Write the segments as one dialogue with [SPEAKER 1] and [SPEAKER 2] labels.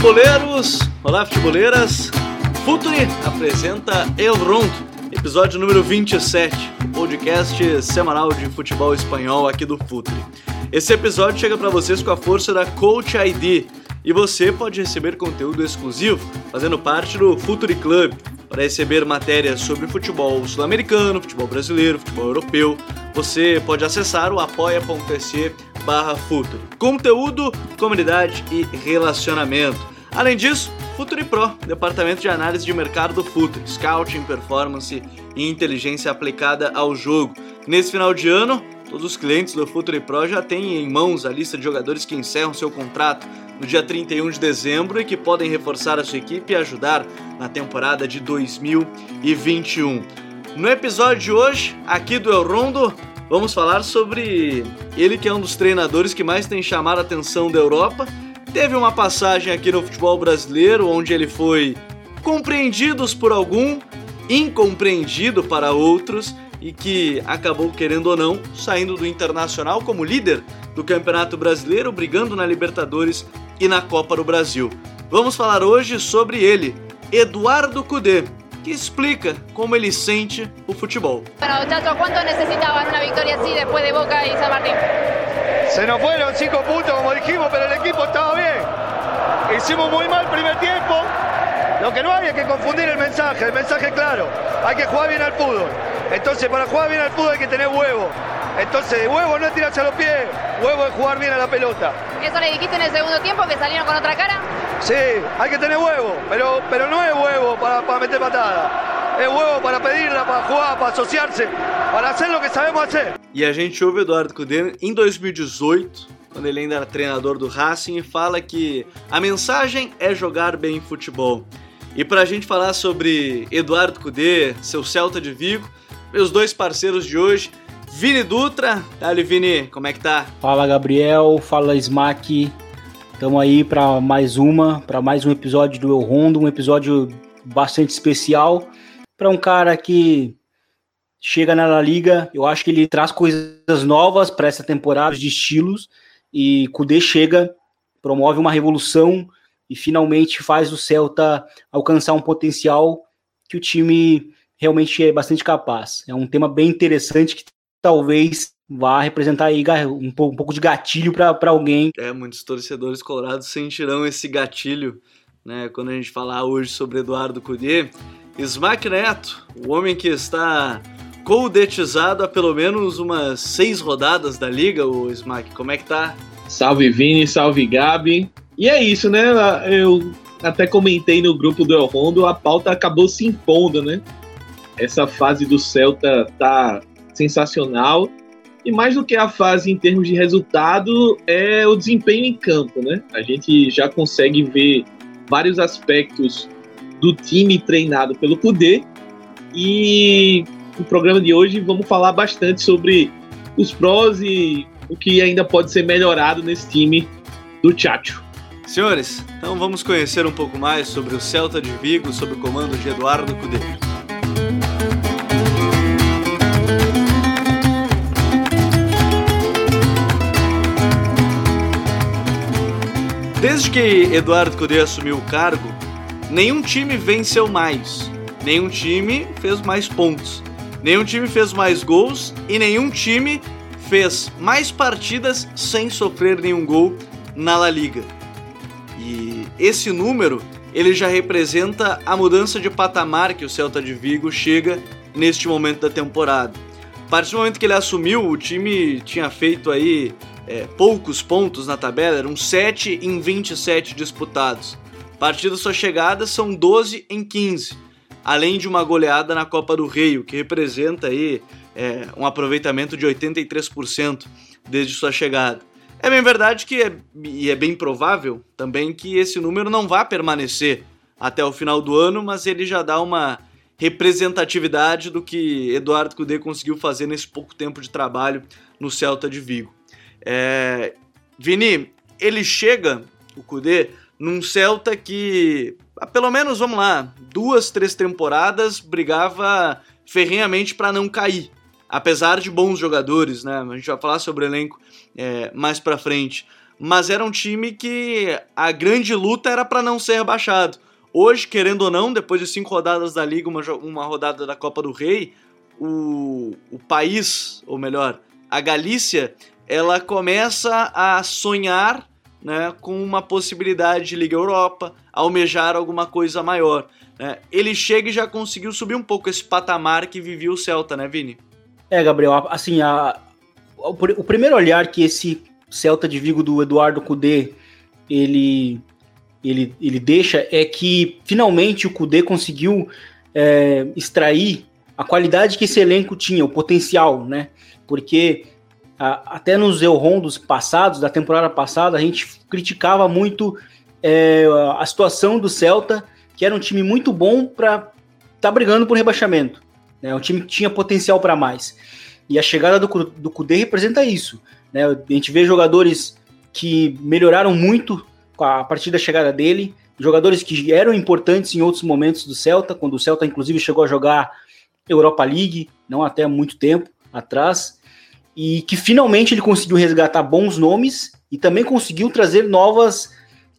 [SPEAKER 1] Futeboleiros! Olá, futeboleiras! Futuri apresenta El Rondo, episódio número 27, podcast semanal de futebol espanhol aqui do Futuri. Esse episódio chega para vocês com a força da Coach ID e você pode receber conteúdo exclusivo fazendo parte do Futuri Club para receber matérias sobre futebol sul-americano, futebol brasileiro, futebol europeu. Você pode acessar o apoia.se barra Futuri. Conteúdo, comunidade e relacionamento. Além disso, Futuri Pro, departamento de análise de mercado do Futuri, scouting, performance e inteligência aplicada ao jogo. Nesse final de ano, todos os clientes do Futuri Pro já têm em mãos a lista de jogadores que encerram seu contrato no dia 31 de dezembro e que podem reforçar a sua equipe e ajudar na temporada de 2021. No episódio de hoje, aqui do El Rondo, vamos falar sobre ele que é um dos treinadores que mais tem chamado a atenção da Europa. Teve uma passagem aqui no futebol brasileiro onde ele foi compreendidos por algum, incompreendido para outros e que acabou, querendo ou não, saindo do Internacional como líder do Campeonato Brasileiro, brigando na Libertadores e na Copa do Brasil. Vamos falar hoje sobre ele, Eduardo Cudê, que explica como ele sente o futebol.
[SPEAKER 2] Bueno, muchachos, ¿cuánto necesitaban una victoria así después de Boca y San Martín?
[SPEAKER 3] Se nos fueron cinco puntos, como dijimos, pero el equipo estaba bien. Hicimos muy mal el primer tiempo. Lo que no hay es que confundir el mensaje, el mensaje es claro. Hay que jugar bien al fútbol. Entonces, para jugar bien al fútbol hay que tener huevo. Entonces, huevo no es tirarse a los pies, huevo es jugar bien a la pelota.
[SPEAKER 2] ¿Eso le dijiste en el segundo tiempo que salieron con otra cara?
[SPEAKER 3] Sí, hay que tener huevo, pero, pero no es huevo para, para meter patada. Es huevo para pedirla, para jugar, para asociarse, para hacer lo que sabemos hacer.
[SPEAKER 1] E a gente ouve o Eduardo Cudê em 2018, quando ele ainda era treinador do Racing, e fala que a mensagem é jogar bem futebol. E para a gente falar sobre Eduardo Cudê, seu Celta de Vigo, meus dois parceiros de hoje, Vini Dutra. Dali, Vini, como é que tá?
[SPEAKER 4] Fala, Gabriel. Fala, Smack. Estamos aí para mais uma, para mais um episódio do Eu Rondo, um episódio bastante especial para um cara que chega na La Liga. Eu acho que ele traz coisas novas para essa temporada de estilos e Kudê chega, promove uma revolução e finalmente faz o Celta alcançar um potencial que o time realmente é bastante capaz. É um tema bem interessante que talvez vá representar aí um pouco, de gatilho para alguém.
[SPEAKER 1] É, muitos torcedores colorados sentirão esse gatilho, né, quando a gente falar hoje sobre Eduardo Cudê. Smack Neto, o homem que está coudetizado há pelo menos umas seis rodadas da liga, o Smack, como é que tá?
[SPEAKER 5] Salve Vini, salve Gabi. E é isso, né? Eu até comentei no grupo do El Rondo, a pauta acabou se impondo, né? Essa fase do Celta tá sensacional. E mais do que a fase em termos de resultado, é o desempenho em campo, né? A gente já consegue ver vários aspectos do time treinado pelo Kudê. E no programa de hoje vamos falar bastante sobre os prós e o que ainda pode ser melhorado nesse time do Chacho.
[SPEAKER 1] Senhores, então vamos conhecer um pouco mais sobre o Celta de Vigo sob o comando de Eduardo Cudê. Desde que Eduardo Cudê assumiu o cargo, nenhum time venceu mais, nenhum time fez mais pontos, nenhum time fez mais gols e nenhum time fez mais partidas sem sofrer nenhum gol na La Liga. E esse número ele já representa a mudança de patamar que o Celta de Vigo chega neste momento da temporada. A partir do momento que ele assumiu, o time tinha feito aí é, poucos pontos na tabela, eram 7 em 27 disputados. A partir da sua chegada são 12 em 15, além de uma goleada na Copa do Rei, o que representa aí é, um aproveitamento de 83% desde sua chegada. É bem verdade que é, e é bem provável também que esse número não vá permanecer até o final do ano, mas ele já dá uma representatividade do que Eduardo Cudê conseguiu fazer nesse pouco tempo de trabalho no Celta de Vigo. É... Vini, ele chega, o Kudê, num Celta que, pelo menos, vamos lá, duas, três temporadas brigava ferrenhamente para não cair. Apesar de bons jogadores, né? A gente vai falar sobre o elenco é, mais para frente. mas era um time que a grande luta era para não ser rebaixado. Hoje, querendo ou não, depois de cinco rodadas da Liga, uma, uma rodada da Copa do Rei, o, o país, ou melhor, a Galícia, ela começa a sonhar né, com uma possibilidade de Liga Europa, almejar alguma coisa maior. Né? Ele chega e já conseguiu subir um pouco esse patamar que vivia o Celta, né, Vini?
[SPEAKER 4] É, Gabriel, assim, a, o, primeiro olhar que esse Celta de Vigo do Eduardo Cudê ele, ele, ele deixa é que finalmente o Cudê conseguiu é, extrair a qualidade que esse elenco tinha, o potencial, né? Porque até nos Elrondos passados, da temporada passada, a gente criticava muito é, a situação do Celta, que era um time muito bom para estar tá brigando por rebaixamento. Né? Um time que tinha potencial para mais. E a chegada do, do Kudê representa isso. Né? A gente vê jogadores que melhoraram muito a partir da chegada dele, jogadores que eram importantes em outros momentos do Celta, quando o Celta inclusive chegou a jogar Europa League, não até muito tempo atrás, e que finalmente ele conseguiu resgatar bons nomes e também conseguiu trazer novas,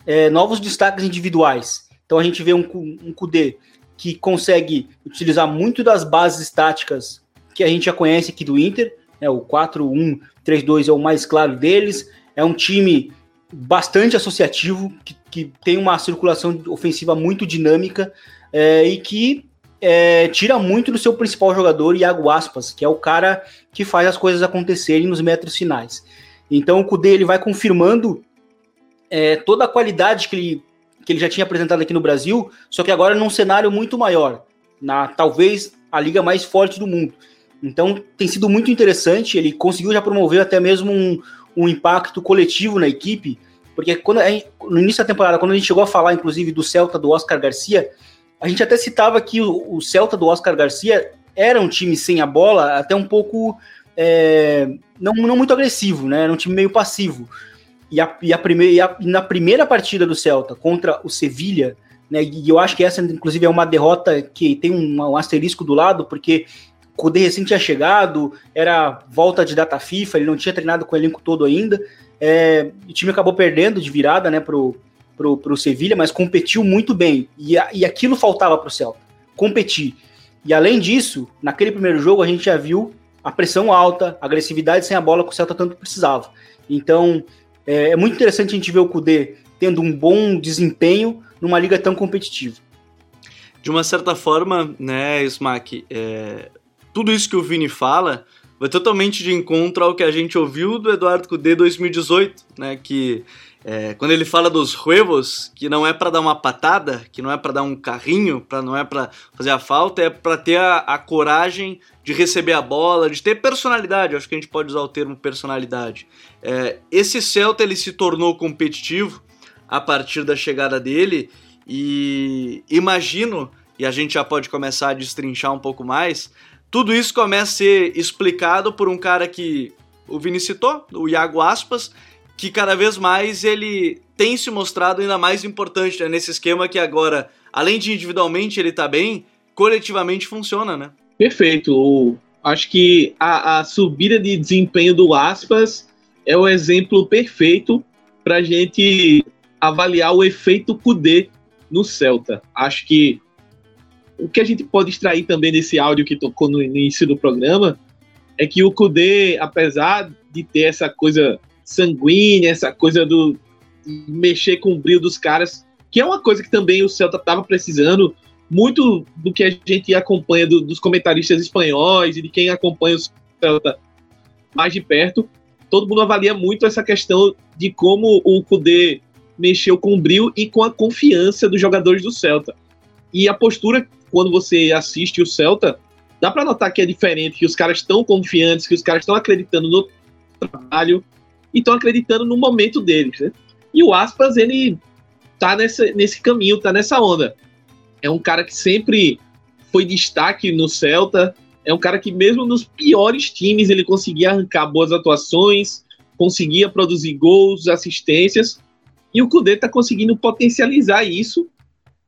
[SPEAKER 4] é, novos destaques individuais. Então a gente vê um, um Kudê que consegue utilizar muito das bases táticas que a gente já conhece aqui do Inter, né, o 4-1-3-2 é o mais claro deles, é um time bastante associativo, que, que tem uma circulação ofensiva muito dinâmica é, e que é, tira muito do seu principal jogador, Iago Aspas, que é o cara que faz as coisas acontecerem nos metros finais. Então o Kudê ele vai confirmando é, toda a qualidade que ele, que ele já tinha apresentado aqui no Brasil, só que agora num cenário muito maior, na talvez a liga mais forte do mundo. Então tem sido muito interessante, ele conseguiu já promover até mesmo um, um impacto coletivo na equipe, porque quando no início da temporada, quando a gente chegou a falar, inclusive, do Celta do Oscar Garcia, a gente até citava que o, o Celta do Oscar Garcia era um time sem a bola, até um pouco é, não, não muito agressivo, né? Era um time meio passivo. E, a, e, a primeira, e, a, na primeira partida do Celta contra o Sevilha, né? E eu acho que essa, inclusive, é uma derrota que tem um, um asterisco do lado, porque o Kudê recém tinha chegado, era volta de data FIFA, ele não tinha treinado com o elenco todo ainda. É, o time acabou perdendo de virada, né, pro, pro, pro Sevilha, mas competiu muito bem. E, a, e aquilo faltava pro Celta, competir. E além disso, naquele primeiro jogo a gente já viu a pressão alta, a agressividade sem a bola que o Celta tanto precisava. Então, é, é muito interessante a gente ver o Kudê tendo um bom desempenho numa liga tão competitiva.
[SPEAKER 1] De uma certa forma, né, Smack, é, tudo isso que o Vini fala vai totalmente de encontro ao que a gente ouviu do Eduardo Cudê 2018, né, que é, quando ele fala dos huevos, que não é para dar uma patada, que não é para dar um carrinho, para não é para fazer a falta, é para ter a, a, coragem de receber a bola, de ter personalidade. Acho que a gente pode usar o termo personalidade. É, esse Celta ele se tornou competitivo a partir da chegada dele e imagino e a gente já pode começar a destrinchar um pouco mais tudo isso começa a ser explicado por um cara que o Vini citou, o Iago Aspas, que cada vez mais ele tem se mostrado ainda mais importante né, nesse esquema que agora, além de individualmente ele tá bem, coletivamente funciona, né?
[SPEAKER 5] Perfeito. Acho que a, a subida de desempenho do Aspas é o exemplo perfeito para gente avaliar o efeito Kudê no Celta. Acho que o que a gente pode extrair também desse áudio que tocou no início do programa é que o Kudê, apesar de ter essa coisa sanguínea, essa coisa do mexer com o brilho dos caras, que é uma coisa que também o Celta estava precisando, muito do que a gente acompanha do, dos comentaristas espanhóis e de quem acompanha o Celta mais de perto, todo mundo avalia muito essa questão de como o Kudê mexeu com o brilho e com a confiança dos jogadores do Celta. E a postura quando você assiste o Celta, dá para notar que é diferente, que os caras estão confiantes, que os caras estão acreditando no trabalho e estão acreditando no momento deles, né? E o Aspas, ele tá nesse, nesse caminho, tá nessa onda. É um cara que sempre foi destaque no Celta, é um cara que mesmo nos piores times ele conseguia arrancar boas atuações, conseguia produzir gols, assistências, e o Cudê tá conseguindo potencializar isso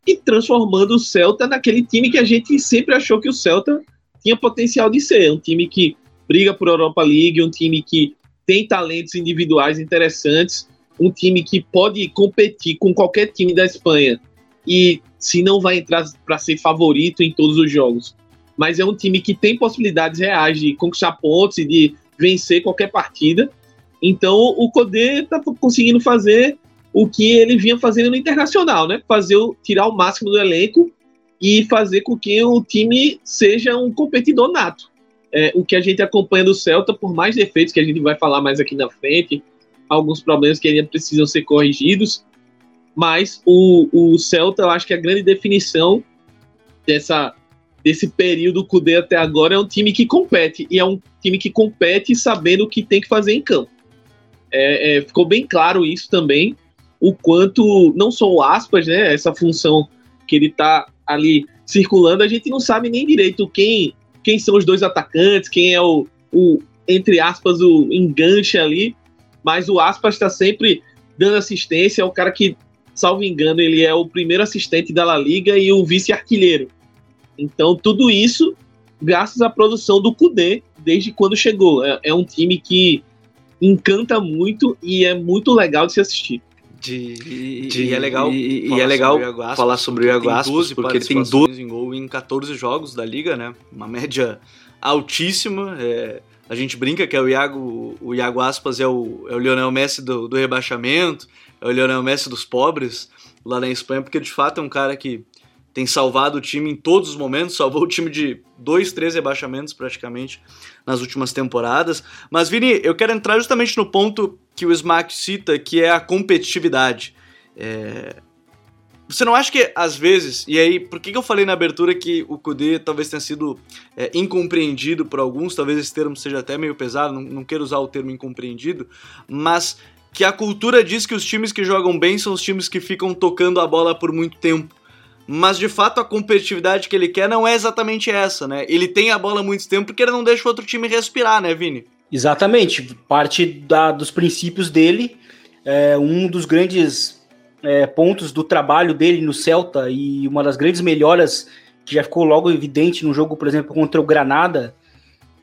[SPEAKER 5] e transformando o Celta naquele time que a gente sempre achou que o Celta tinha potencial de ser. Um time que briga por Europa League, um time que tem talentos individuais interessantes um time que pode competir com qualquer time da Espanha e se não vai entrar para ser favorito em todos os jogos, mas é um time que tem possibilidades reais de conquistar pontos e de vencer qualquer partida. Então o Codê está conseguindo fazer o que ele vinha fazendo no internacional, né? Fazer tirar o máximo do elenco e fazer com que o time seja um competidor nato. É, o que a gente acompanha do Celta, por mais defeitos que a gente vai falar mais aqui na frente, alguns problemas que ainda precisam ser corrigidos, mas o, o Celta, eu acho que a grande definição dessa, desse período Cudê até agora é um time que compete, e é um time que compete sabendo o que tem que fazer em campo. É, é, ficou bem claro isso também, o quanto, não só o Aspas, né, essa função que ele está ali circulando, a gente não sabe nem direito quem quem são os dois atacantes, quem é o, o entre aspas, o enganche ali, mas o Aspas está sempre dando assistência, é o cara que, salvo engano, ele é o primeiro assistente da La Liga e o vice-artilheiro. Então, tudo isso graças à produção do Kudê desde quando chegou. É, é, um time que encanta muito e é muito legal de se assistir.
[SPEAKER 1] De, de, e é legal, e, e é legal Aspas, falar sobre o Iago Aspas, porque ele tem 12 em gol em 14 jogos da liga, né? Uma média altíssima. É, a gente brinca que é o Iago, o Iago Aspas é o, é o Lionel Messi do, do rebaixamento, é o Lionel Messi dos pobres lá na Espanha, porque de fato é um cara que tem salvado o time em todos os momentos, salvou o time de dois, três rebaixamentos praticamente nas últimas temporadas. Mas, Vini, eu quero entrar justamente no ponto que o Smack cita, que é a competitividade. É... Você não acha que, às vezes, e aí, por que eu falei na abertura que o Kudê talvez tenha sido é, incompreendido por alguns, talvez esse termo seja até meio pesado, não, não quero usar o termo incompreendido, mas que a cultura diz que os times que jogam bem são os times que ficam tocando a bola por muito tempo mas de fato a competitividade que ele quer não é exatamente essa, né? Ele tem a bola muito tempo porque ele não deixa o outro time respirar, né, Vini?
[SPEAKER 4] Exatamente, parte da, dos princípios dele, é, um dos grandes é, pontos do trabalho dele no Celta e uma das grandes melhoras que já ficou logo evidente no jogo, por exemplo, contra o Granada,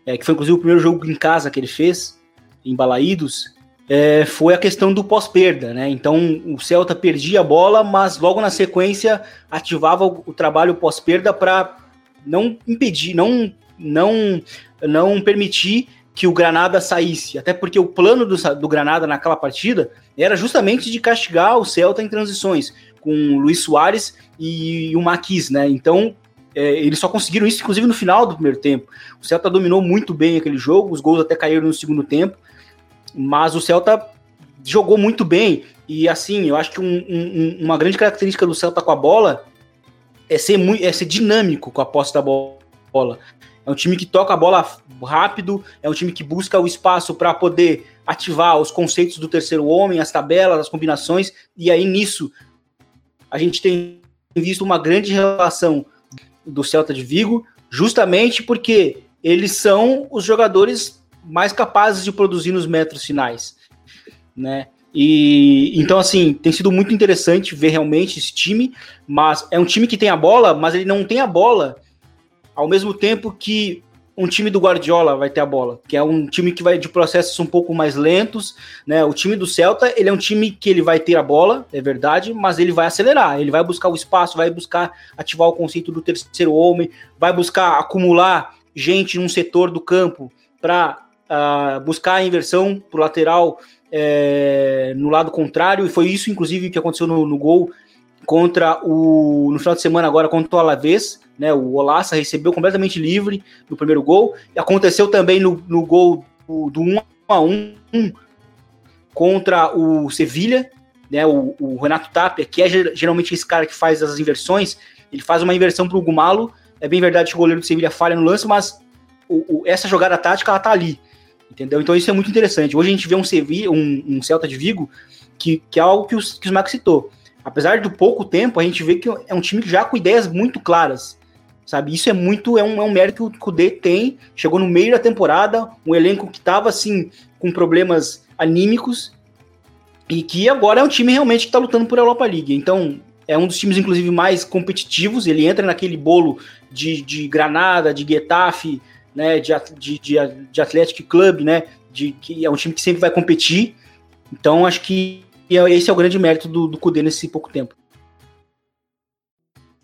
[SPEAKER 4] é, que foi inclusive o primeiro jogo em casa que ele fez, em Balaídos, é, foi a questão do pós-perda, né? Então o Celta perdia a bola, mas logo na sequência ativava o, o trabalho pós-perda para não impedir, não, não, não permitir que o Granada saísse. Até porque o plano do, do Granada naquela partida era justamente de castigar o Celta em transições, com o Luiz Soares e, o Maquis, né? Então é, eles só conseguiram isso, inclusive, no final do primeiro tempo. O Celta dominou muito bem aquele jogo, os gols até caíram no segundo tempo, mas o Celta jogou muito bem. E assim, eu acho que um, um, uma grande característica do Celta com a bola é ser, muito, é ser dinâmico com a posse da bola. É um time que toca a bola rápido, é um time que busca o espaço para poder ativar os conceitos do terceiro homem, as tabelas, as combinações, e aí nisso a gente tem visto uma grande relação do Celta de Vigo, justamente porque eles são os jogadores mais capazes de produzir nos metros finais, né? E então assim, tem sido muito interessante ver realmente esse time, mas é um time que tem a bola, mas ele não tem a bola ao mesmo tempo que um time do Guardiola vai ter a bola, que é um time que vai de processos um pouco mais lentos, né? O time do Celta, ele é um time que ele vai ter a bola, é verdade, mas ele vai acelerar, ele vai buscar o espaço, vai buscar ativar o conceito do terceiro homem, vai buscar acumular gente num setor do campo para uh, buscar a inversão para o lateral é, no lado contrário, e foi isso, inclusive, que aconteceu no, no, gol contra o. no final de semana agora contra o Alavés. Né, o Olaça recebeu completamente livre no primeiro gol. E aconteceu também no, no gol do, do 1 a 1 contra o Sevilha, né, o, o, Renato Tapia, que é geralmente esse cara que faz as inversões, ele faz uma inversão para o Gumalo. É bem verdade que o goleiro do Sevilha falha no lance, mas o, o, essa jogada tática ela tá ali. Entendeu? Então isso é muito interessante. Hoje a gente vê um, um, um Celta de Vigo que, que é algo que, os, que o Max citou. Apesar do pouco tempo, a gente vê que é um time já com ideias muito claras. Sabe? Isso é muito, é um, é um mérito que o Kudê tem. Chegou no meio da temporada, um elenco que estava assim, com problemas anímicos, e que agora é um time realmente que está lutando por Europa League. Então, é um dos times, inclusive, mais competitivos. Ele entra naquele bolo de, de Granada, de Getafe, né, de, de, de, Athletic Club, né, de, que é um time que sempre vai competir. Então, acho que esse é o grande mérito do, do Kudê nesse pouco tempo.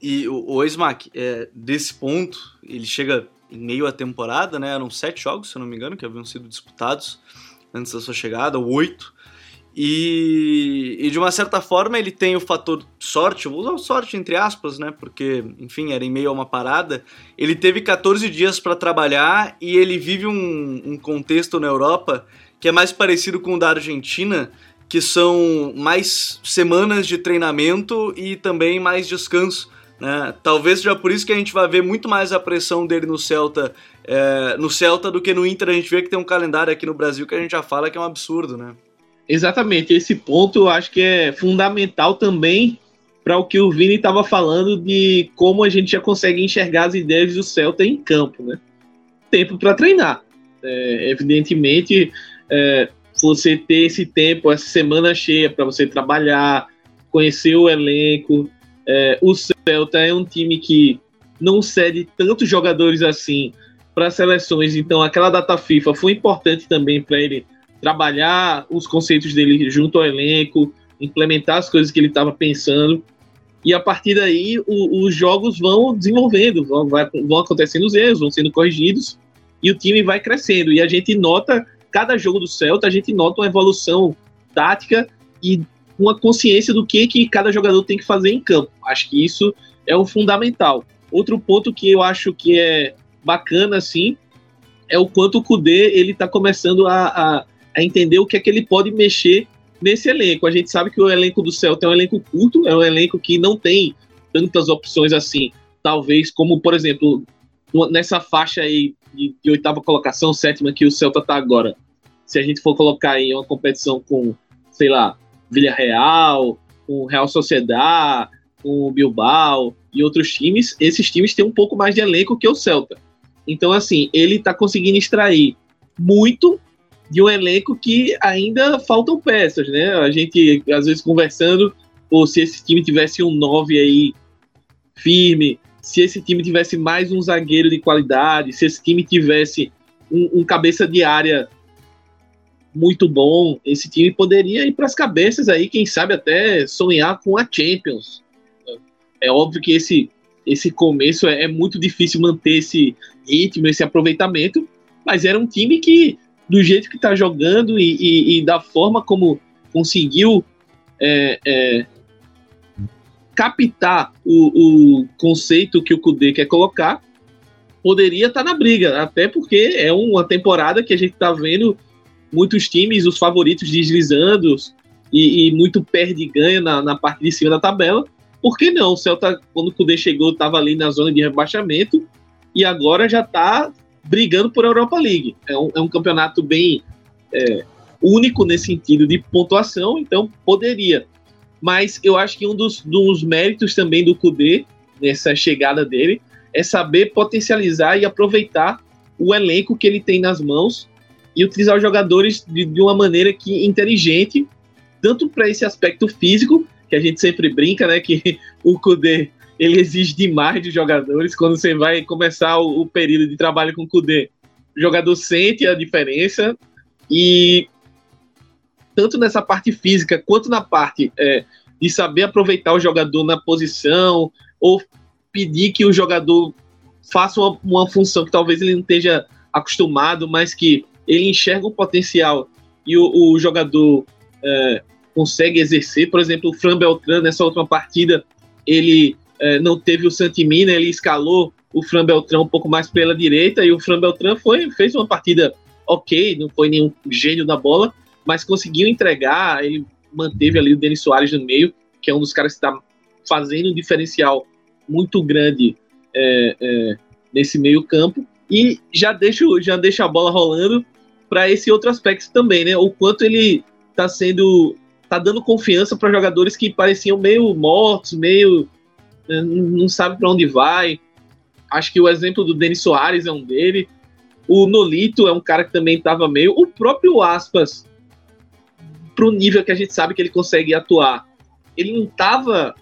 [SPEAKER 1] E o, o Smack, é, desse ponto, ele chega em meio à temporada, né? Eram sete jogos, se eu não me engano, que haviam sido disputados antes da sua chegada, oito. E, e, de uma certa forma ele tem o fator sorte, vou usar sorte entre aspas, né? Porque, enfim, era em meio a uma parada. Ele teve 14 dias para trabalhar e ele vive um, um, contexto na Europa que é mais parecido com o da Argentina, que são mais semanas de treinamento e também mais descanso. Né? Talvez seja por isso que a gente vai ver muito mais a pressão dele no Celta, é, no Celta do que no Inter. A gente vê que tem um calendário aqui no Brasil que a gente já fala que é um absurdo, né?
[SPEAKER 5] Exatamente, esse ponto eu acho que é fundamental também para o que o Vini estava falando de como a gente já consegue enxergar as ideias do Celta em campo, né? Tempo para treinar. É, evidentemente, é, você ter esse tempo, essa semana cheia para você trabalhar, conhecer o elenco. É, o Celta é um time que não cede tantos jogadores assim para seleções, então aquela data FIFA foi importante também para ele trabalhar os conceitos dele junto ao elenco, implementar as coisas que ele estava pensando. E a partir daí, o, os jogos vão desenvolvendo, vão, vai, vão acontecendo os erros, vão sendo corrigidos, e o time vai crescendo. E a gente nota, cada jogo do Celta, a gente nota uma evolução tática e uma consciência do que, que cada jogador tem que fazer em campo. Acho que isso é o fundamental. Outro ponto que eu acho que é bacana, assim, é o quanto o Kudê ele está começando a, a a entender o que é que ele pode mexer nesse elenco. A gente sabe que o elenco do Celta é um elenco curto, é um elenco que não tem tantas opções assim, talvez como, por exemplo, nessa faixa aí de, de oitava colocação, sétima que o Celta está agora. Se a gente for colocar em uma competição com, sei lá, Villarreal, com Real Sociedade, com Bilbao e outros times, esses times têm um pouco mais de elenco que o Celta. Então, assim, ele está conseguindo extrair muito de um elenco que ainda faltam peças, né? A gente, às vezes, conversando, ou se esse time tivesse um 9 aí firme, se esse time tivesse mais um zagueiro de qualidade, se esse time tivesse um, um cabeça de área muito bom, esse time poderia ir para as cabeças aí, quem sabe até sonhar com a Champions. É óbvio que esse, esse começo é, é muito difícil manter esse ritmo, esse aproveitamento, mas era um time que do jeito que está jogando e, e, e, da forma como conseguiu é, é, captar o, o, conceito que o Kudê quer colocar, poderia estar tá na briga, até porque é uma temporada que a gente está vendo muitos times, os favoritos deslizando e, e muito perde e ganha na, na, parte de cima da tabela. Por que não? O Celta, quando o Kudê chegou, estava ali na zona de rebaixamento e agora já está brigando por Europa League. É um, é um campeonato bem é, único nesse sentido de pontuação, então poderia. Mas eu acho que um dos, dos méritos também do Kudê, nessa chegada dele, é saber potencializar e aproveitar o elenco que ele tem nas mãos e utilizar os jogadores de, de uma maneira que inteligente, tanto para esse aspecto físico, que a gente sempre brinca, né, que o Kudê ele exige demais de jogadores. Quando você vai começar o, o período de trabalho com o Kudê, o jogador sente a diferença e tanto nessa parte física quanto na parte é, de saber aproveitar o jogador na posição ou pedir que o jogador faça uma, uma função que talvez ele não esteja acostumado, mas que ele enxerga o potencial e o, o jogador é, consegue exercer. Por exemplo, o Fran Beltrán, nessa última partida, ele é, não teve o Santimina, ele escalou o Fran Beltrão um pouco mais pela direita e o Fran Beltrão foi, fez uma partida ok, não foi nenhum gênio da bola, mas conseguiu entregar, ele manteve ali o Denis Soares no meio, que é um dos caras que está fazendo um diferencial muito grande é, é, nesse meio campo e já deixa, já deixa a bola rolando para esse outro aspecto também, né? O quanto ele está sendo, tá dando confiança para jogadores que pareciam meio mortos, meio né, não sabe para onde vai. Acho que o exemplo do Denis Soares é um dele. O Nolito é um cara que também estava meio. O próprio Aspas, pro nível que a gente sabe que ele consegue atuar, ele não estava.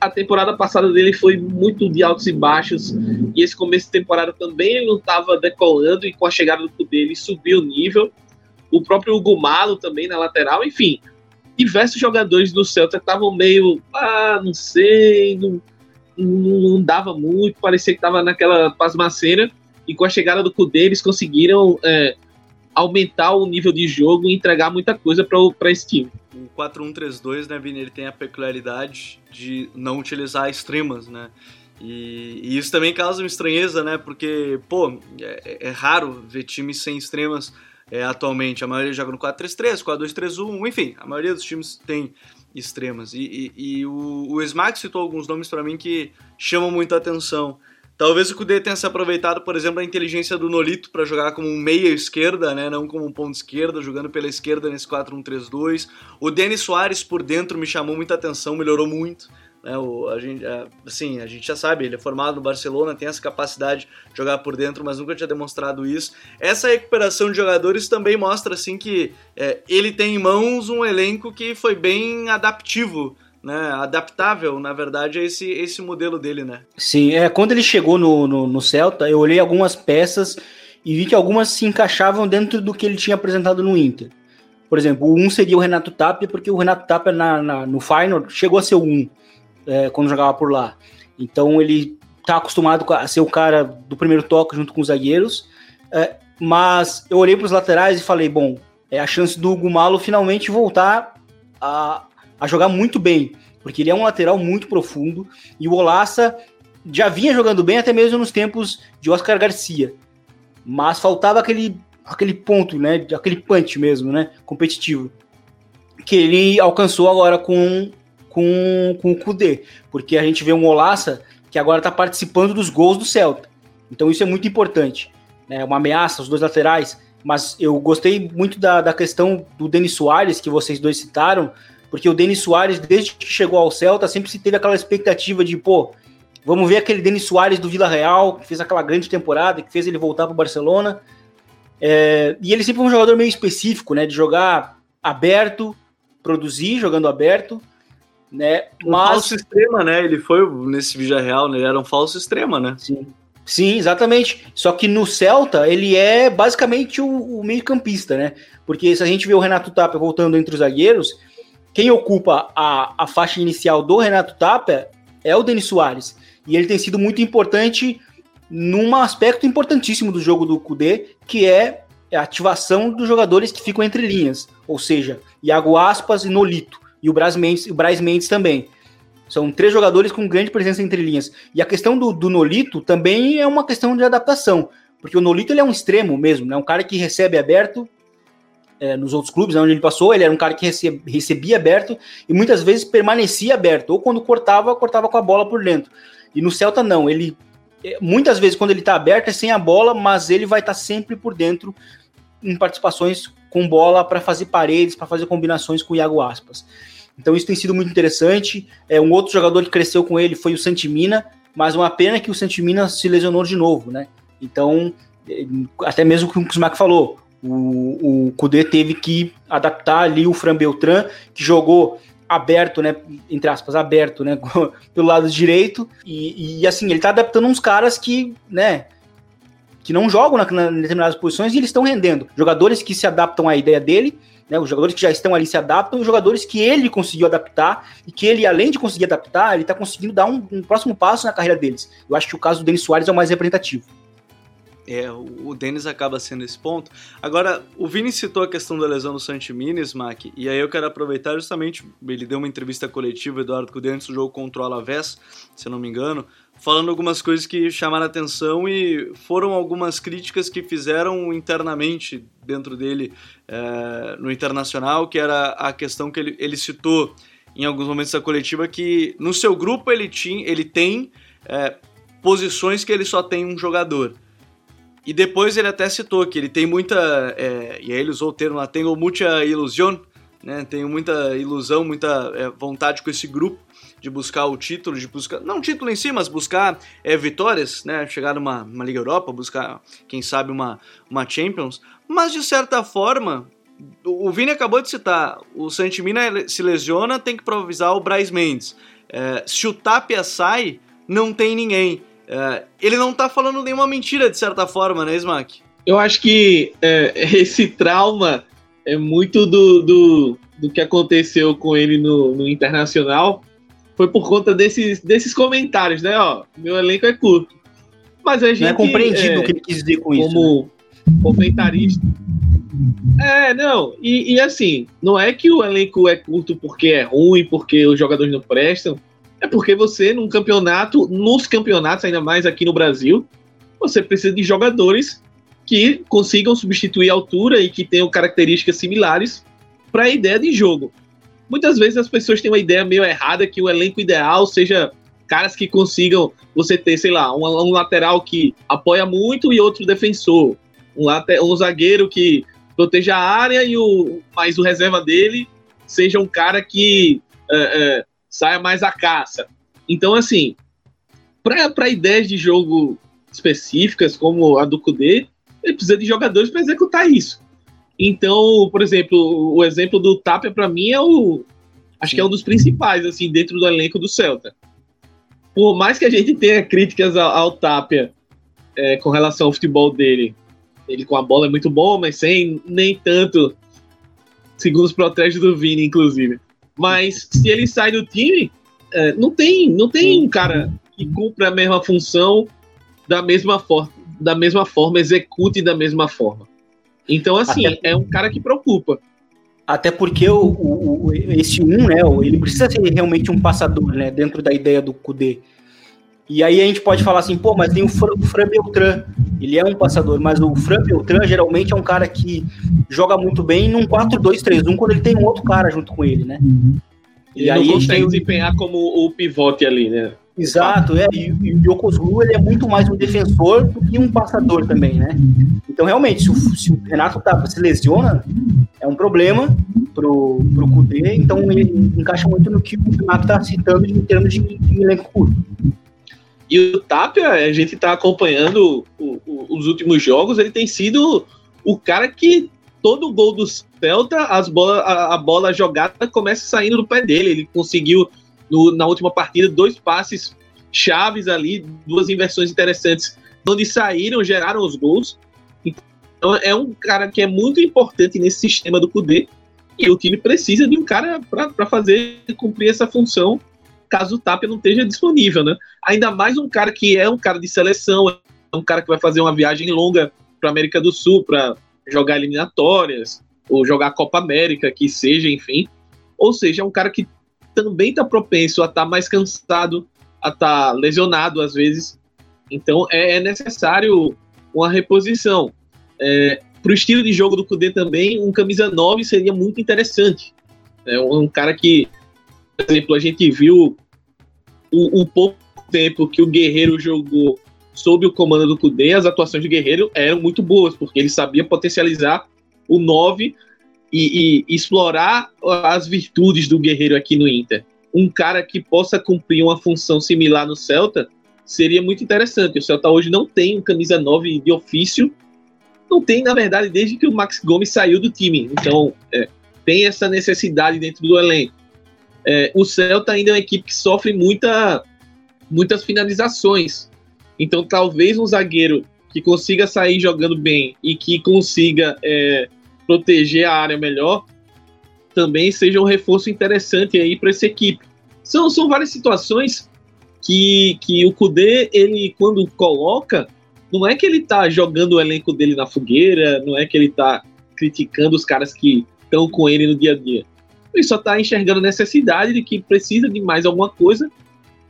[SPEAKER 5] A temporada passada dele foi muito de altos e baixos, e esse começo de temporada também ele não estava decolando, e com a chegada do dele subiu o nível. O próprio Hugo Malo também na lateral, enfim. Diversos jogadores do Celta estavam meio, ah, não sei, não, não, dava muito, parecia que estava naquela pasmaceira. E com a chegada do Kudê, eles conseguiram é, aumentar o nível de jogo e entregar muita coisa para esse time.
[SPEAKER 1] O 4-1-3-2, né, Vini, ele tem a peculiaridade de não utilizar extremas, né? E, e, isso também causa uma estranheza, né? Porque, pô, é, é raro ver times sem extremas é, atualmente. A maioria joga no 4-3-3, 4-2-3-1, enfim, a maioria dos times tem extremas. E, e, e o, o Smack citou alguns nomes para mim que chamam muita atenção. Talvez o Kudê tenha se aproveitado, por exemplo, da inteligência do Nolito para jogar como um meia esquerda, né, não como um ponto esquerda, jogando pela esquerda nesse 4-1-3-2. O Denis Soares por dentro me chamou muita atenção, melhorou muito. Né, o, a, gente, a, assim, a gente já sabe, ele é formado no Barcelona, tem essa capacidade de jogar por dentro, mas nunca tinha demonstrado isso. Essa recuperação de jogadores também mostra assim que é, ele tem em mãos um elenco que foi bem adaptivo né, adaptável, na verdade, a esse, esse modelo dele, né?
[SPEAKER 4] Sim, é, quando ele chegou no, no, no, Celta, eu olhei algumas peças e vi que algumas se encaixavam dentro do que ele tinha apresentado no Inter. Por exemplo, um seria o Renato Tapia, porque o Renato Tapia na, na no Final chegou a ser um é, quando jogava por lá. Então ele tá acostumado a ser o cara do primeiro toque junto com os zagueiros. É, mas eu olhei para os laterais e falei, bom, é a chance do Gumalo finalmente voltar a, a jogar muito bem, porque ele é um lateral muito profundo e o Olaça já vinha jogando bem até mesmo nos tempos de Oscar Garcia, mas faltava aquele aquele ponto, né, aquele punch mesmo, né, competitivo, que ele alcançou agora com com, com o Kudê, porque a gente vê um Olaça que agora está participando dos gols do Celta. Então isso é muito importante. É né? uma ameaça, os dois laterais. Mas eu gostei muito da, da questão do Denis Soares, que vocês dois citaram, porque o Denis Soares, desde que chegou ao Celta, sempre se teve aquela expectativa de, pô, vamos ver aquele Denis Soares do Vila Real, que fez aquela grande temporada, que fez ele voltar para o Barcelona. É, e ele sempre foi um jogador meio específico, né? De jogar aberto, produzir jogando aberto, né?
[SPEAKER 1] Mas... Um falso extrema, né? Ele foi nesse Vila Real, né? Ele era um falso extrema, né?
[SPEAKER 4] Sim. Sim, exatamente. Só que no Celta ele é basicamente o, o meio-campista, né? Porque se a gente vê o Renato Tapia voltando entre os zagueiros, quem ocupa a, a faixa inicial do Renato Tapia é o Denis Soares. E ele tem sido muito importante num aspecto importantíssimo do jogo do Kudê, que é a ativação dos jogadores que ficam entre linhas, ou seja, Iago Aspas e Nolito, e o Braz Mendes, o Braz Mendes também. São três jogadores com grande presença entre linhas. E a questão do, do Nolito também é uma questão de adaptação, porque o Nolito ele é um extremo mesmo, né? um cara que recebe aberto é, nos outros clubes, onde ele passou, ele era um cara que recebia, recebia aberto e muitas vezes permanecia aberto, ou quando cortava, cortava com a bola por dentro. E no Celta não, ele é, muitas vezes quando ele está aberto é sem a bola, mas ele vai estar tá sempre por dentro em participações com bola para fazer paredes, para fazer combinações com o Iago Aspas. Então isso tem sido muito interessante. É, um outro jogador que cresceu com ele foi o Santimina, mas uma pena que o Santimina se lesionou de novo, né? Então, é, até mesmo o que o Smack falou, o, o Kudê teve que adaptar ali o Fran Beltran, que jogou aberto, né, entre aspas, aberto, né, pelo lado direito, e, e assim, ele tá adaptando uns caras que, né, que não jogam na determinadas posições e eles estão rendendo. Jogadores que se adaptam à ideia dele, né, os jogadores que já estão ali se adaptam, os jogadores que ele conseguiu adaptar, e que ele, além de conseguir adaptar, ele está conseguindo dar um, um, próximo passo na carreira deles. Eu acho que o caso do Denis Soares é o mais representativo.
[SPEAKER 1] É, o Denis acaba sendo esse ponto. Agora, o Vini citou a questão da lesão do Santimini, Smack, e aí eu quero aproveitar justamente, ele deu uma entrevista coletiva, Eduardo Cudê, antes do jogo contra o Alavés, se eu não me engano, falando algumas coisas que chamaram atenção e foram algumas críticas que fizeram internamente dentro dele é, no Internacional, que era a questão que ele, ele citou em alguns momentos da coletiva, que no seu grupo ele, tinha, ele tem é, posições que ele só tem um jogador. E depois ele até citou que ele tem muita. É, e aí ele usou o termo lá, tenho muita ilusão, né? Tenho muita ilusão, muita é, vontade com esse grupo de buscar o título, de buscar. Não título em si, mas buscar é, vitórias, né? Chegar numa, Liga Europa, buscar, quem sabe, uma, uma Champions. Mas de certa forma, o Vini acabou de citar, o Santimina se lesiona, tem que improvisar o Braz Mendes. É, se o Tapia sai, não tem ninguém. É, ele não tá falando nenhuma mentira, de certa forma, né, Smack?
[SPEAKER 5] Eu acho que é, esse trauma é muito do, do, do que aconteceu com ele no, no Internacional foi por conta desses, desses comentários, né? Ó, meu elenco é curto. Mas a gente. Não
[SPEAKER 4] é compreendido é, o que ele quis dizer com isso.
[SPEAKER 5] Como né? comentarista. É, não. E, e, assim, não é que o elenco é curto porque é ruim, porque os jogadores não prestam. É porque você, num campeonato, nos campeonatos, ainda mais aqui no Brasil, você precisa de jogadores que consigam substituir a altura e que tenham características similares para a ideia de jogo. Muitas vezes as pessoas têm uma ideia meio errada que o elenco ideal seja caras que consigam você ter, sei lá, um, um lateral que apoia muito e outro defensor, um, um zagueiro que proteja a área e o mais o reserva dele seja um cara que é, é, saia mais à caça. Então, assim, para ideias de jogo específicas, como a do Kudê, ele precisa de jogadores para executar isso. Então, por exemplo, o exemplo do Tapia para mim é o acho que é um dos principais assim dentro do elenco do Celta. Por mais que a gente tenha críticas ao, ao Tapia é, com relação ao futebol dele, ele com a bola é muito bom, mas sem nem tanto, segundo os protestos do Vini, inclusive. Mas se ele sai do time, é, não tem, não tem um cara que cumpra a mesma função da mesma forma, da mesma forma, execute da mesma forma. Então, assim, Até... é um cara que preocupa.
[SPEAKER 4] Até porque o, o, o, esse um, né, ele precisa ser realmente um passador, né, dentro da ideia do Kudê. E aí a gente pode falar assim, pô, mas tem o Fran, o Fran Beltran, ele é um passador, mas o Fran Beltran geralmente é um cara que joga muito bem num 4-2-3-1 quando ele tem um outro cara junto com ele, né?
[SPEAKER 5] Uhum. E, e aí não consegue desempenhar como o pivote ali, né?
[SPEAKER 4] Exato, é, e, o Yokozuru ele é muito mais um defensor do que um passador também, né? Então, realmente, se o, se o Renato tá, se lesiona, é um problema pro, pro Kudê, então ele encaixa muito no que o Renato tá citando em termos de, de elenco curto.
[SPEAKER 5] E o Tapia, a gente tá acompanhando o, o, os últimos jogos, ele tem sido o cara que todo gol do Celta, as bola, a, a bola jogada começa saindo do pé dele. Ele conseguiu no, na última partida dois passes chaves ali, duas inversões interessantes, onde saíram, geraram os gols. Então é um cara que é muito importante nesse sistema do Cudê. E o time precisa de um cara para fazer cumprir essa função caso o Tapia não esteja disponível, né? Ainda mais um cara que é um cara de seleção, é um cara que vai fazer uma viagem longa para América do Sul para jogar eliminatórias ou jogar Copa América, que seja, enfim. Ou seja, é um cara que também está propenso a estar tá mais cansado, a estar tá lesionado às vezes. Então é, é necessário uma reposição. É, Para o estilo de jogo do Kudê também, um camisa 9 seria muito interessante. É um, cara que, por exemplo, a gente viu o, o pouco tempo que o Guerreiro jogou sob o comando do Kudê, as atuações do Guerreiro eram muito boas, porque ele sabia potencializar o 9 e, e, explorar as virtudes do Guerreiro aqui no Inter. Um cara que possa cumprir uma função similar no Celta seria muito interessante. O Celta hoje não tem um camisa 9 de ofício, não tem, na verdade, desde que o Max Gomes saiu do time. Então, é, tem essa necessidade dentro do elenco. É, o Celta ainda é uma equipe que sofre muita, muitas finalizações. Então, talvez um zagueiro que consiga sair jogando bem e que consiga é, proteger a área melhor também seja um reforço interessante aí para essa equipe. São, são várias situações que, que o Kudê, ele quando coloca, não é que ele tá jogando o elenco dele na fogueira, não é que ele tá criticando os caras que estão com ele no dia a dia ele só está enxergando a necessidade de que precisa de mais alguma coisa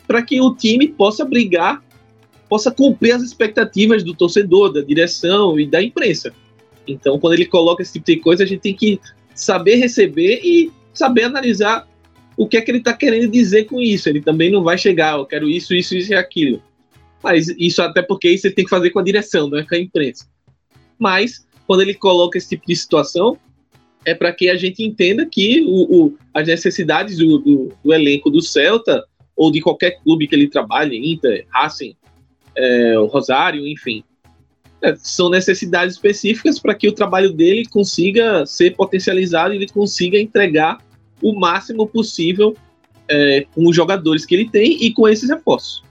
[SPEAKER 5] para que o time possa brigar, possa cumprir as expectativas do torcedor, da direção e da imprensa. Então, quando ele coloca esse tipo de coisa, a gente tem que saber receber e saber analisar o que é que ele está querendo dizer com isso. Ele também não vai chegar, eu quero isso, isso, isso e aquilo. Mas isso até porque isso ele tem que fazer com a direção, não é com a imprensa. Mas, quando ele coloca esse tipo de situação, é para que a gente entenda que o, o as necessidades do, do, do, elenco do Celta ou de qualquer clube que ele trabalhe, Inter, Racing, é, Rosário, enfim, são necessidades específicas para que o trabalho dele consiga ser potencializado e ele consiga entregar o máximo possível é, com os jogadores que ele tem e com esses reforços.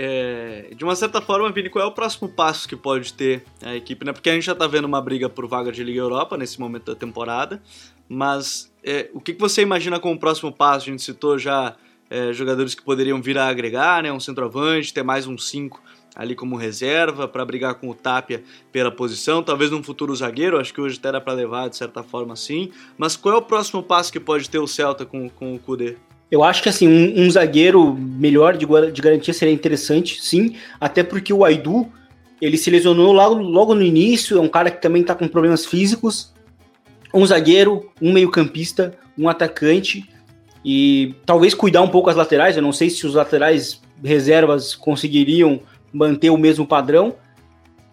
[SPEAKER 1] É, de uma certa forma, Vini, qual é o próximo passo que pode ter a equipe, né? Porque a gente já tá vendo uma briga por vaga de Liga Europa nesse momento da temporada, mas é, o que, você imagina como próximo passo? A gente citou já é, jogadores que poderiam vir a agregar, né? Um centroavante, ter mais uns cinco ali como reserva para brigar com o Tapia pela posição, talvez num futuro zagueiro, acho que hoje até era para levar de certa forma sim. Mas qual é o próximo passo que pode ter o Celta com, com o Kudê?
[SPEAKER 4] Eu acho que assim, um, um zagueiro melhor de, de, garantia seria interessante, sim, até porque o Aidu ele se lesionou logo, logo no início, é um cara que também está com problemas físicos. Um zagueiro, um meio-campista, um atacante e talvez cuidar um pouco as laterais. Eu não sei se os laterais reservas conseguiriam manter o mesmo padrão,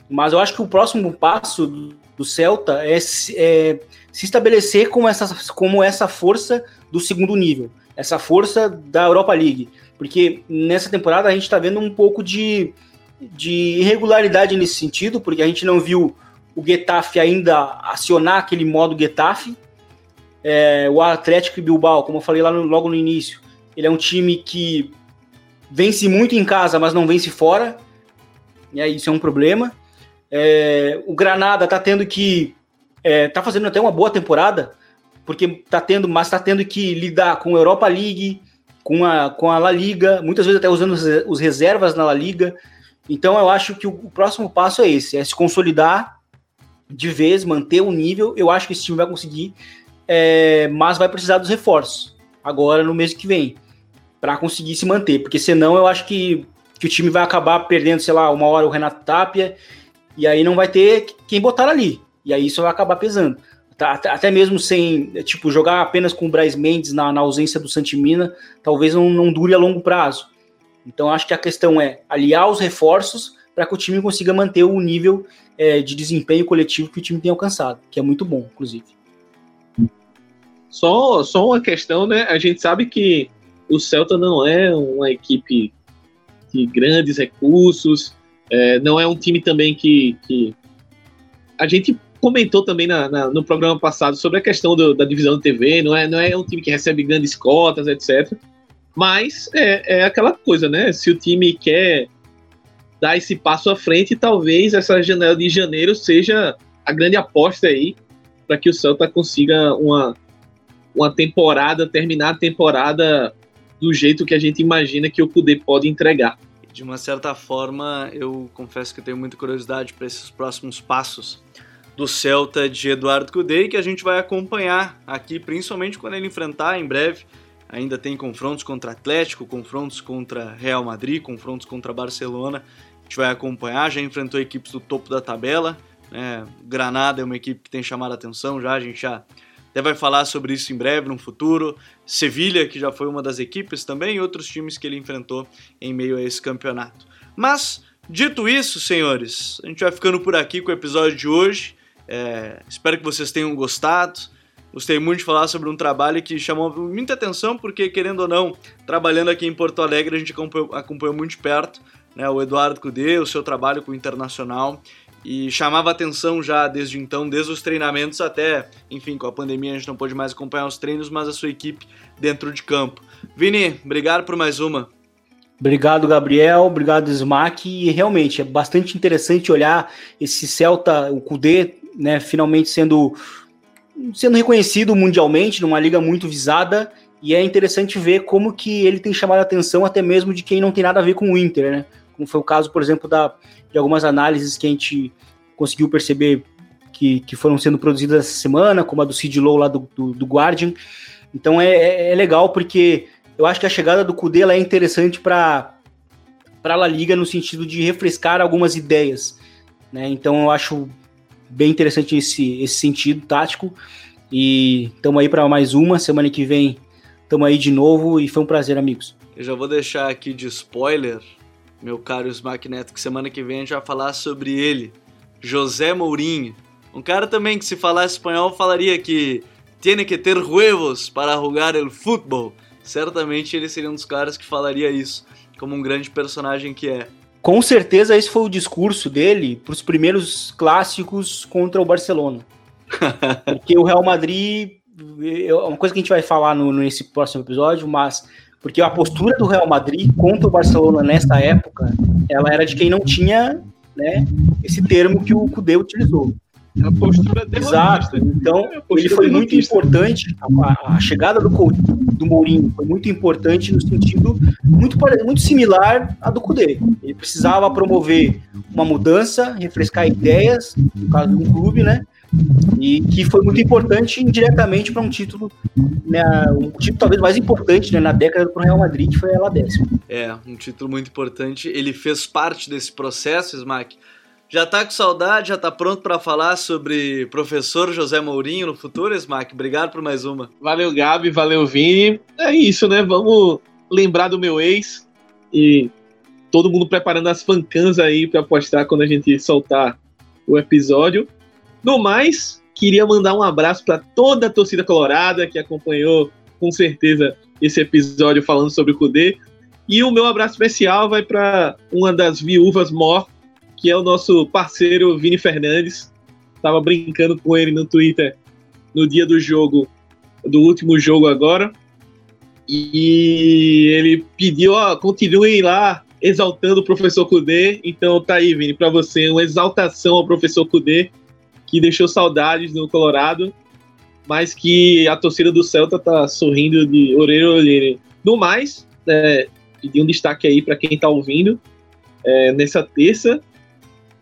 [SPEAKER 4] mas eu acho que o próximo passo do Celta é, é se estabelecer como essa, como essa força do segundo nível, essa força da Europa League, porque nessa temporada a gente está vendo um pouco de, de irregularidade nesse sentido, porque a gente não viu o Getafe ainda acionar aquele modo Getafe, é, o Atlético Bilbao, como eu falei lá no, logo no início, ele é um time que vence muito em casa, mas não vence fora aí isso é um problema. É, o Granada tá tendo que. É, tá fazendo até uma boa temporada, porque tá tendo, mas tá tendo que lidar com a Europa League, com a, com a La Liga, muitas vezes até usando os reservas na La Liga. Então eu acho que o, o próximo passo é esse: é se consolidar de vez, manter o nível. Eu acho que esse time vai conseguir, é, mas vai precisar dos reforços agora no mês que vem para conseguir se manter, porque senão eu acho que que o time vai acabar perdendo, sei lá, uma hora o Renato Tapia, e aí não vai ter quem botar ali. E aí isso vai acabar pesando. Tá, até mesmo sem, tipo, jogar apenas com o Braz Mendes na, na ausência do Santimina, talvez não, não dure a longo prazo. Então acho que a questão é aliar os reforços para que o time consiga manter o nível é, de desempenho coletivo que o time tem alcançado, que é muito bom, inclusive.
[SPEAKER 5] Só, só uma questão, né? A gente sabe que o Celta não é uma equipe de grandes recursos. É, não é um time também que, que a gente comentou também na, na, no programa passado sobre a questão do, da divisão de TV. Não é, não é um time que recebe grandes cotas, etc. Mas é, é aquela coisa, né? Se o time quer dar esse passo à frente, talvez essa janela de janeiro seja a grande aposta aí para que o Celta consiga uma, uma temporada, terminar a temporada do jeito que a gente imagina que o Kudê pode entregar.
[SPEAKER 1] De uma certa forma, eu confesso que tenho muita curiosidade para esses próximos passos do Celta de Eduardo Cudê que a gente vai acompanhar aqui, principalmente quando ele enfrentar em breve. Ainda tem confrontos contra Atlético, confrontos contra Real Madrid, confrontos contra Barcelona. A gente vai acompanhar, já enfrentou equipes do topo da tabela. Né? Granada é uma equipe que tem chamado a atenção já, a gente já até vai falar sobre isso em breve, no futuro. Sevilha, que já foi uma das equipes também, e outros times que ele enfrentou em meio a esse campeonato. Mas, dito isso, senhores, a gente vai ficando por aqui com o episódio de hoje. É, espero que vocês tenham gostado. Gostei muito de falar sobre um trabalho que chamou muita atenção, porque, querendo ou não, trabalhando aqui em Porto Alegre, a gente acompanhou, acompanhou muito de perto né, o Eduardo Cudê, o seu trabalho com o Internacional e chamava atenção já desde então, desde os treinamentos até, enfim, com a pandemia a gente não pôde mais acompanhar os treinos, mas a sua equipe dentro de campo. Vini, obrigado por mais uma.
[SPEAKER 4] Obrigado, Gabriel. Obrigado, Smack. E realmente é bastante interessante olhar esse Celta, o Kudê, né, finalmente sendo, sendo reconhecido mundialmente, numa liga muito visada. E é interessante ver como que ele tem chamado a atenção até mesmo de quem não tem nada a ver com o Inter, né? Como foi o caso, por exemplo, da, de algumas análises que a gente conseguiu perceber que, que foram sendo produzidas essa semana, como a do Sid Low lá do, do, do Guardian. Então é, é, é, legal porque eu acho que a chegada do Kudê é interessante para para a La Liga no sentido de refrescar algumas ideias, né? Então eu acho bem interessante esse, esse sentido tático e estamos aí para mais uma semana que vem estamos aí de novo e foi um prazer amigos.
[SPEAKER 1] Eu já vou deixar aqui de spoiler meu caro Smack Neto, que semana que vem a gente vai falar sobre ele, José Mourinho. Um cara também que se falasse espanhol falaria que tiene que ter huevos para jogar el fútbol. Certamente ele seria um dos caras que falaria isso, como um grande personagem que é.
[SPEAKER 4] Com certeza esse foi o discurso dele para os primeiros clássicos contra o Barcelona. Porque o Real Madrid, é uma coisa que a gente vai falar no, nesse próximo episódio, mas porque a postura do Real Madrid contra o Barcelona nessa época, ela era de quem não tinha né, esse termo que o Cudê utilizou.
[SPEAKER 5] a postura
[SPEAKER 4] Exato. Então, ele foi muito importante. A, a, chegada do, do Mourinho foi muito importante no sentido muito, muito similar à do Cudê. Ele precisava promover uma mudança, refrescar ideias, no caso de um clube, né? E que foi muito importante indiretamente para um título, né, um título talvez mais importante né, na década do Real Madrid, que foi a décima.
[SPEAKER 1] É, um título muito importante. Ele fez parte desse processo, Smack. Já tá com saudade, já tá pronto para falar sobre professor José Mourinho no futuro, Smack? Obrigado por mais uma.
[SPEAKER 5] Valeu, Gabi, valeu, Vini. É isso, né? Vamos lembrar do meu ex e todo mundo preparando as fancans aí para postar quando a gente soltar o episódio. No mais, queria mandar um abraço para toda a torcida colorada que acompanhou com certeza esse episódio falando sobre o Cudê. E o meu abraço especial vai para uma das viúvas mor, que é o nosso parceiro Vini Fernandes. Estava brincando com ele no Twitter no dia do jogo, do último jogo agora. E ele pediu, ó, continuem lá exaltando o professor Cudê. Então tá aí, Vini, para você, uma exaltação ao professor Cudê que deixou saudades no Colorado, mas que a torcida do Celta tá sorrindo de orelha a orelha. No mais, é, de um destaque aí para quem está ouvindo, é, nessa terça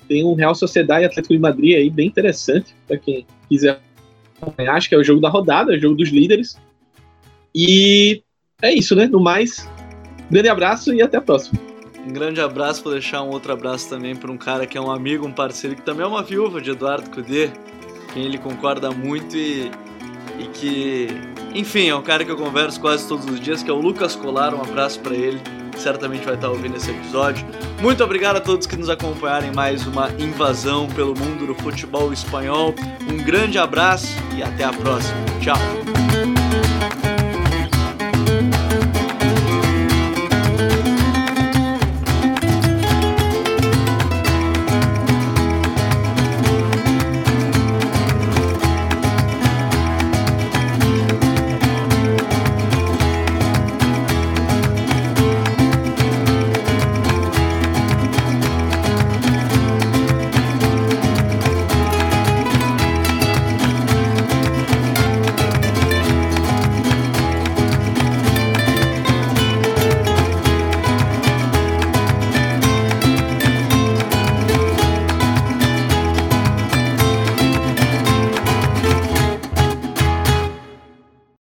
[SPEAKER 5] tem um Real Sociedade Atlético de Madrid aí bem interessante para quem quiser Acho que é o jogo da rodada, é o jogo dos líderes. E é isso, né? No mais, grande abraço e até a próxima.
[SPEAKER 1] Um grande abraço, vou deixar um outro abraço também para um cara que é um amigo, um parceiro, que também é uma viúva de Eduardo Cudê, quem ele concorda muito e, e que, enfim, é um cara que eu converso quase todos os dias, que é o Lucas Colar, um abraço para ele, certamente vai estar ouvindo esse episódio. Muito obrigado a todos que nos acompanharam em mais uma invasão pelo mundo do futebol espanhol. Um grande abraço e até a próxima. Tchau!